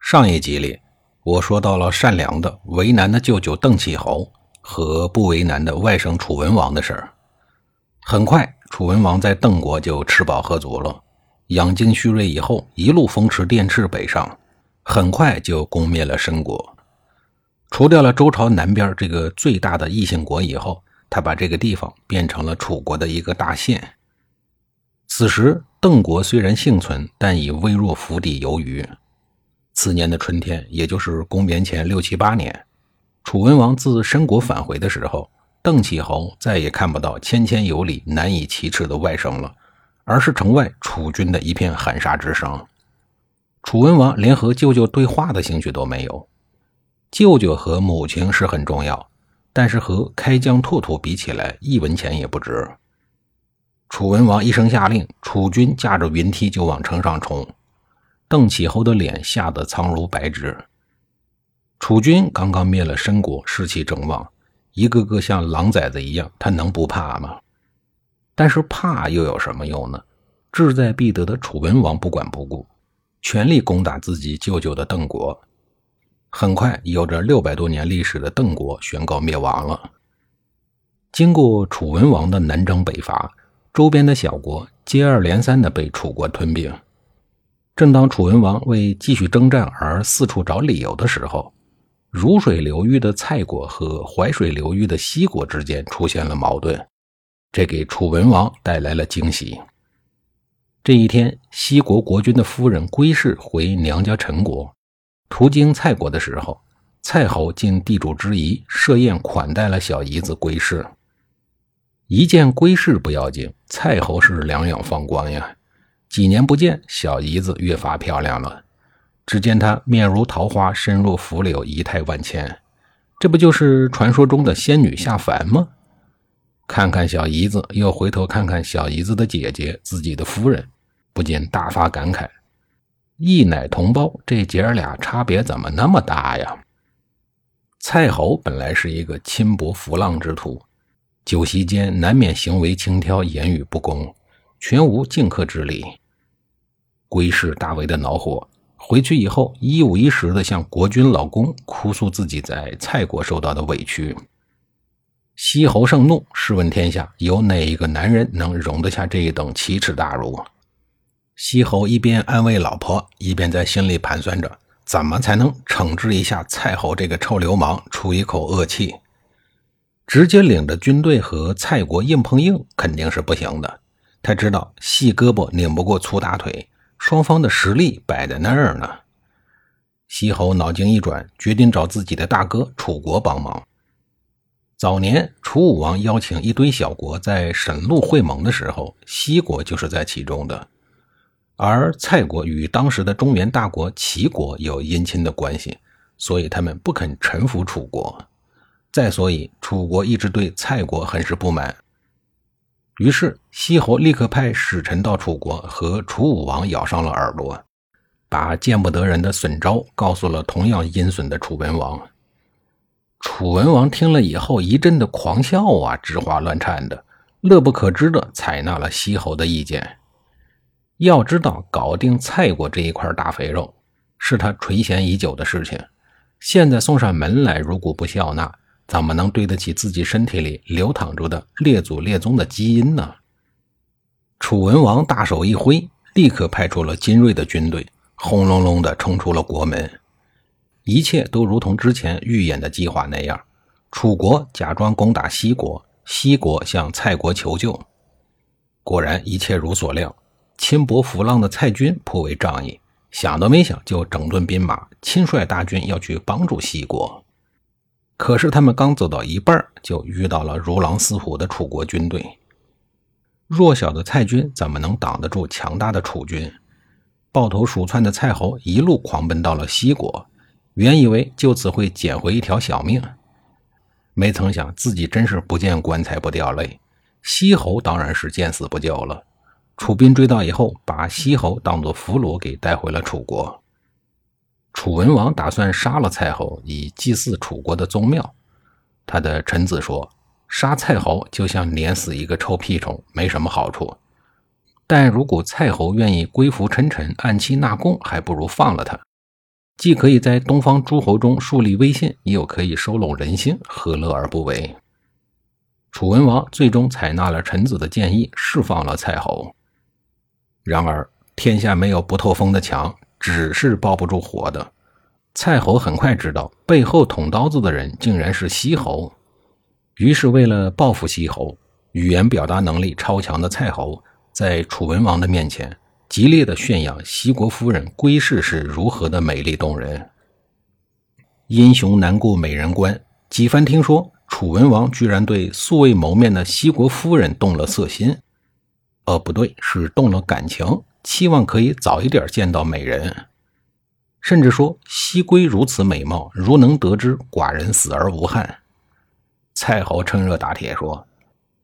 上一集里，我说到了善良的、为难的舅舅邓启侯和不为难的外甥楚文王的事儿。很快，楚文王在邓国就吃饱喝足了，养精蓄锐以后，一路风驰电掣北上，很快就攻灭了申国。除掉了周朝南边这个最大的异姓国以后，他把这个地方变成了楚国的一个大县。此时，邓国虽然幸存，但已微弱府邸有余。次年的春天，也就是公元前六七八年，楚文王自申国返回的时候，邓启侯再也看不到谦谦有礼、难以启齿的外甥了，而是城外楚军的一片喊杀之声。楚文王连和舅舅对话的兴趣都没有。舅舅和母亲是很重要，但是和开疆拓土比起来，一文钱也不值。楚文王一声下令，楚军驾着云梯就往城上冲。邓启侯的脸吓得苍如白纸。楚军刚刚灭了申国，士气正旺，一个个像狼崽子一样，他能不怕吗？但是怕又有什么用呢？志在必得的楚文王不管不顾，全力攻打自己舅舅的邓国。很快，有着六百多年历史的邓国宣告灭亡了。经过楚文王的南征北伐，周边的小国接二连三的被楚国吞并。正当楚文王为继续征战而四处找理由的时候，汝水流域的蔡国和淮水流域的西国之间出现了矛盾，这给楚文王带来了惊喜。这一天，西国国君的夫人归氏回娘家陈国，途经蔡国的时候，蔡侯尽地主之谊，设宴款待了小姨子归氏。一见归氏不要紧，蔡侯是两眼放光呀。几年不见，小姨子越发漂亮了。只见她面如桃花，身若拂柳，仪态万千。这不就是传说中的仙女下凡吗？看看小姨子，又回头看看小姨子的姐姐，自己的夫人，不禁大发感慨：一奶同胞，这姐儿俩差别怎么那么大呀？蔡侯本来是一个轻薄浮浪之徒，酒席间难免行为轻佻，言语不恭，全无敬客之礼。归氏大为的恼火，回去以后一五一十的向国君老公哭诉自己在蔡国受到的委屈。西侯盛怒，试问天下有哪一个男人能容得下这一等奇耻大辱？西侯一边安慰老婆，一边在心里盘算着怎么才能惩治一下蔡侯这个臭流氓，出一口恶气。直接领着军队和蔡国硬碰硬肯定是不行的，他知道细胳膊拧不过粗大腿。双方的实力摆在那儿呢。西侯脑筋一转，决定找自己的大哥楚国帮忙。早年楚武王邀请一堆小国在沈陆会盟的时候，西国就是在其中的。而蔡国与当时的中原大国齐国有姻亲的关系，所以他们不肯臣服楚国。再所以，楚国一直对蔡国很是不满。于是，西侯立刻派使臣到楚国，和楚武王咬上了耳朵，把见不得人的损招告诉了同样阴损的楚文王。楚文王听了以后，一阵的狂笑啊，直花乱颤的，乐不可支的采纳了西侯的意见。要知道，搞定蔡国这一块大肥肉，是他垂涎已久的事情。现在送上门来，如果不笑纳，怎么能对得起自己身体里流淌着的列祖列宗的基因呢？楚文王大手一挥，立刻派出了精锐的军队，轰隆隆地冲出了国门。一切都如同之前预演的计划那样，楚国假装攻打西国，西国向蔡国求救。果然，一切如所料，轻薄浮浪的蔡军颇为仗义，想都没想就整顿兵马，亲率大军要去帮助西国。可是他们刚走到一半，就遇到了如狼似虎的楚国军队。弱小的蔡军怎么能挡得住强大的楚军？抱头鼠窜的蔡侯一路狂奔到了西国，原以为就此会捡回一条小命，没曾想自己真是不见棺材不掉泪。西侯当然是见死不救了。楚兵追到以后，把西侯当作俘虏给带回了楚国。楚文王打算杀了蔡侯，以祭祀楚国的宗庙。他的臣子说：“杀蔡侯就像碾死一个臭屁虫，没什么好处。但如果蔡侯愿意归服臣臣，按期纳贡，还不如放了他。既可以在东方诸侯中树立威信，又可以收拢人心，何乐而不为？”楚文王最终采纳了臣子的建议，释放了蔡侯。然而，天下没有不透风的墙，纸是包不住火的。蔡侯很快知道，背后捅刀子的人竟然是西侯。于是，为了报复西侯，语言表达能力超强的蔡侯，在楚文王的面前，激烈的宣扬西国夫人归氏是如何的美丽动人。英雄难过美人关。几番听说。楚文王居然对素未谋面的西国夫人动了色心，呃，不对，是动了感情，期望可以早一点见到美人，甚至说西归如此美貌，如能得知寡人死而无憾。蔡侯趁热打铁说：“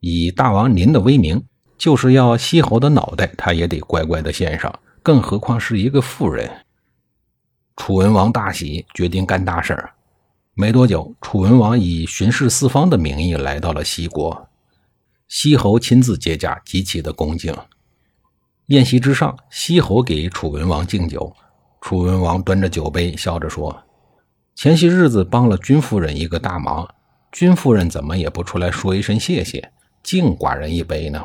以大王您的威名，就是要西侯的脑袋，他也得乖乖的献上，更何况是一个妇人。”楚文王大喜，决定干大事儿。没多久，楚文王以巡视四方的名义来到了西国，西侯亲自接驾，极其的恭敬。宴席之上，西侯给楚文王敬酒，楚文王端着酒杯，笑着说：“前些日子帮了君夫人一个大忙，君夫人怎么也不出来说一声谢谢，敬寡人一杯呢？”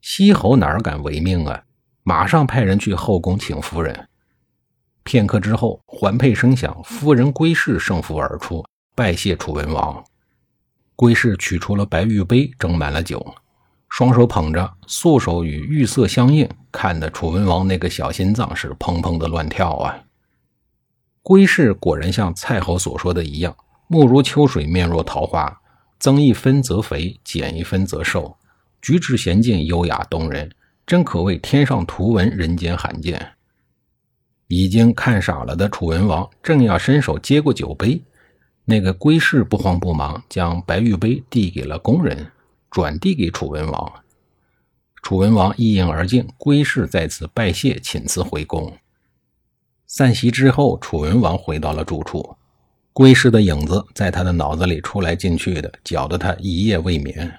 西侯哪敢违命啊，马上派人去后宫请夫人。片刻之后，环佩声响，夫人归氏胜负而出，拜谢楚文王。归氏取出了白玉杯，斟满了酒，双手捧着，素手与玉色相应，看得楚文王那个小心脏是砰砰的乱跳啊！归氏果然像蔡侯所说的一样，目如秋水，面若桃花，增一分则肥，减一分则瘦，举止娴静，优雅动人，真可谓天上图文，人间罕见。已经看傻了的楚文王正要伸手接过酒杯，那个归氏不慌不忙将白玉杯递给了工人，转递给楚文王。楚文王一饮而尽，归氏再次拜谢，请辞回宫。散席之后，楚文王回到了住处，归氏的影子在他的脑子里出来进去的，搅得他一夜未眠。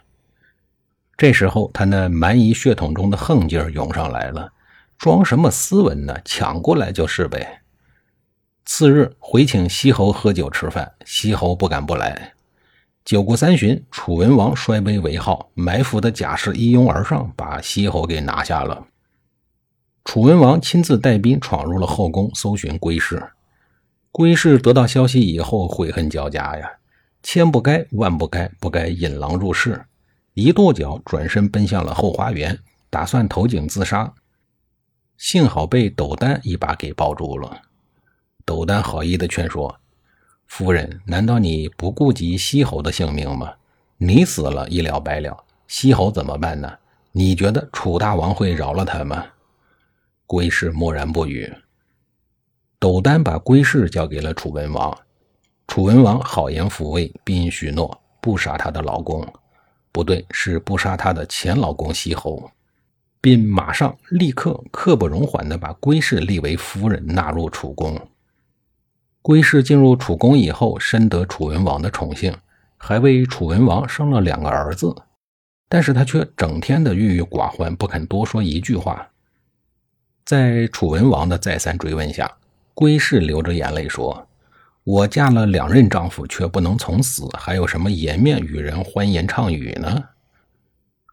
这时候，他那蛮夷血统中的横劲儿涌上来了。装什么斯文呢？抢过来就是呗。次日回请西侯喝酒吃饭，西侯不敢不来。酒过三巡，楚文王摔杯为号，埋伏的甲士一拥而上，把西侯给拿下了。楚文王亲自带兵闯入了后宫，搜寻归氏。归氏得到消息以后，悔恨交加呀，千不该万不该，不该引狼入室，一跺脚转身奔向了后花园，打算投井自杀。幸好被斗丹一把给抱住了。斗丹好意的劝说：“夫人，难道你不顾及西侯的性命吗？你死了，一了百了，西侯怎么办呢？你觉得楚大王会饶了他吗？”归氏默然不语。斗丹把归氏交给了楚文王。楚文王好言抚慰，并许诺不杀他的老公，不对，是不杀他的前老公西侯。并马上立刻刻不容缓地把归氏立为夫人，纳入楚宫。归氏进入楚宫以后，深得楚文王的宠幸，还为楚文王生了两个儿子。但是他却整天的郁郁寡欢，不肯多说一句话。在楚文王的再三追问下，归氏流着眼泪说：“我嫁了两任丈夫，却不能从死，还有什么颜面与人欢言畅语呢？”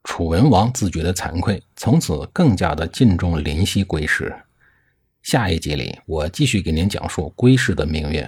楚文王自觉的惭愧，从此更加的敬重林夕归氏。下一集里，我继续给您讲述归氏的命运。